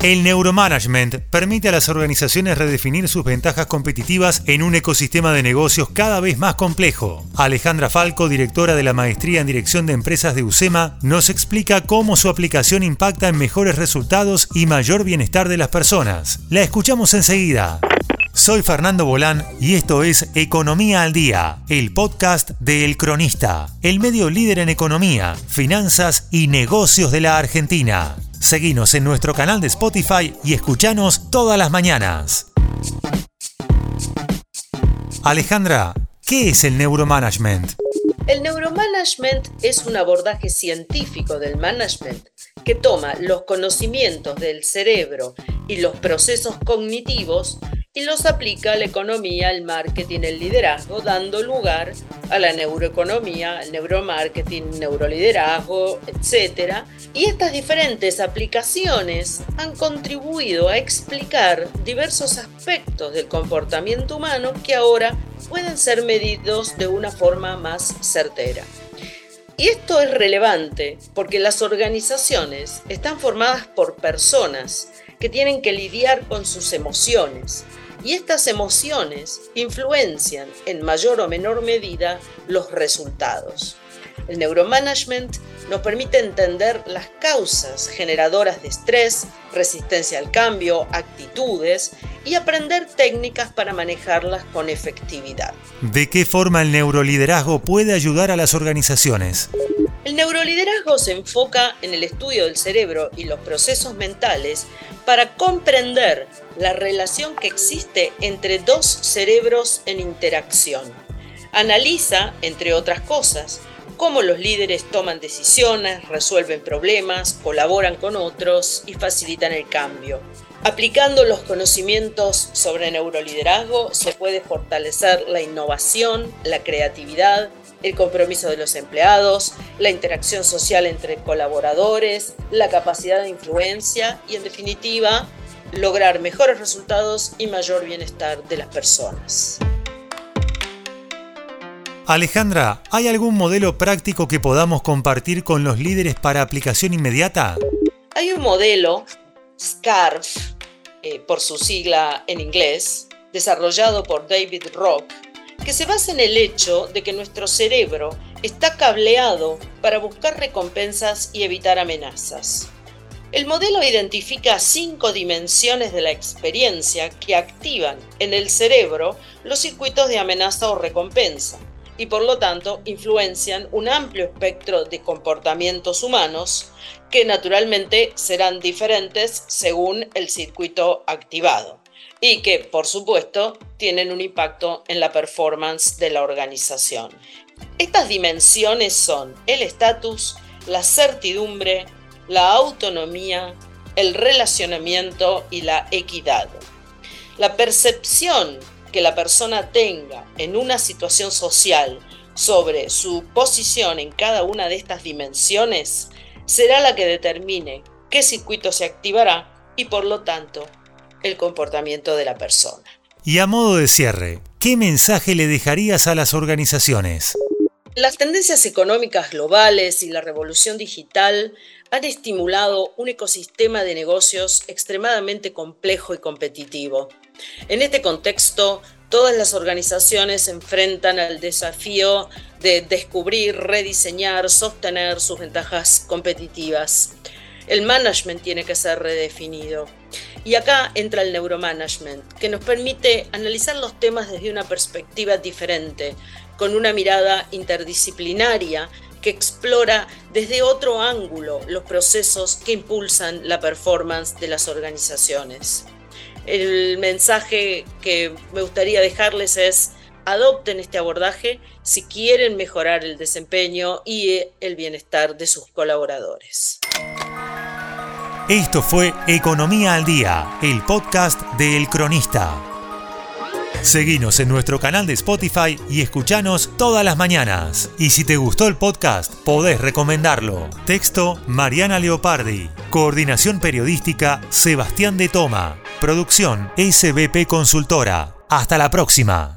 El neuromanagement permite a las organizaciones redefinir sus ventajas competitivas en un ecosistema de negocios cada vez más complejo. Alejandra Falco, directora de la Maestría en Dirección de Empresas de USEMA, nos explica cómo su aplicación impacta en mejores resultados y mayor bienestar de las personas. La escuchamos enseguida. Soy Fernando Bolán y esto es Economía al Día, el podcast de El Cronista, el medio líder en economía, finanzas y negocios de la Argentina. Seguinos en nuestro canal de Spotify y escuchanos todas las mañanas. Alejandra, ¿qué es el neuromanagement? El neuromanagement es un abordaje científico del management que toma los conocimientos del cerebro y los procesos cognitivos y los aplica a la economía, el marketing, el liderazgo, dando lugar a la neuroeconomía, el neuromarketing, neuroliderazgo, etc. Y estas diferentes aplicaciones han contribuido a explicar diversos aspectos del comportamiento humano que ahora pueden ser medidos de una forma más certera. Y esto es relevante porque las organizaciones están formadas por personas que tienen que lidiar con sus emociones, y estas emociones influencian en mayor o menor medida los resultados. El neuromanagement nos permite entender las causas generadoras de estrés, resistencia al cambio, actitudes y aprender técnicas para manejarlas con efectividad. ¿De qué forma el neuroliderazgo puede ayudar a las organizaciones? El neuroliderazgo se enfoca en el estudio del cerebro y los procesos mentales para comprender la relación que existe entre dos cerebros en interacción. Analiza, entre otras cosas, cómo los líderes toman decisiones, resuelven problemas, colaboran con otros y facilitan el cambio. Aplicando los conocimientos sobre neuroliderazgo se puede fortalecer la innovación, la creatividad, el compromiso de los empleados, la interacción social entre colaboradores, la capacidad de influencia y, en definitiva, lograr mejores resultados y mayor bienestar de las personas. Alejandra, ¿hay algún modelo práctico que podamos compartir con los líderes para aplicación inmediata? Hay un modelo, SCARF, eh, por su sigla en inglés, desarrollado por David Rock, que se basa en el hecho de que nuestro cerebro está cableado para buscar recompensas y evitar amenazas. El modelo identifica cinco dimensiones de la experiencia que activan en el cerebro los circuitos de amenaza o recompensa y por lo tanto influencian un amplio espectro de comportamientos humanos que naturalmente serán diferentes según el circuito activado y que por supuesto tienen un impacto en la performance de la organización. Estas dimensiones son el estatus, la certidumbre, la autonomía, el relacionamiento y la equidad. La percepción que la persona tenga en una situación social sobre su posición en cada una de estas dimensiones será la que determine qué circuito se activará y por lo tanto el comportamiento de la persona. Y a modo de cierre, ¿qué mensaje le dejarías a las organizaciones? Las tendencias económicas globales y la revolución digital han estimulado un ecosistema de negocios extremadamente complejo y competitivo. En este contexto, todas las organizaciones se enfrentan al desafío de descubrir, rediseñar, sostener sus ventajas competitivas. El management tiene que ser redefinido. Y acá entra el neuromanagement, que nos permite analizar los temas desde una perspectiva diferente, con una mirada interdisciplinaria que explora desde otro ángulo los procesos que impulsan la performance de las organizaciones. El mensaje que me gustaría dejarles es adopten este abordaje si quieren mejorar el desempeño y el bienestar de sus colaboradores. Esto fue Economía al Día, el podcast de El Cronista. Seguinos en nuestro canal de Spotify y escuchanos todas las mañanas. Y si te gustó el podcast, podés recomendarlo. Texto Mariana Leopardi. Coordinación periodística Sebastián de Toma. Producción SBP Consultora. Hasta la próxima.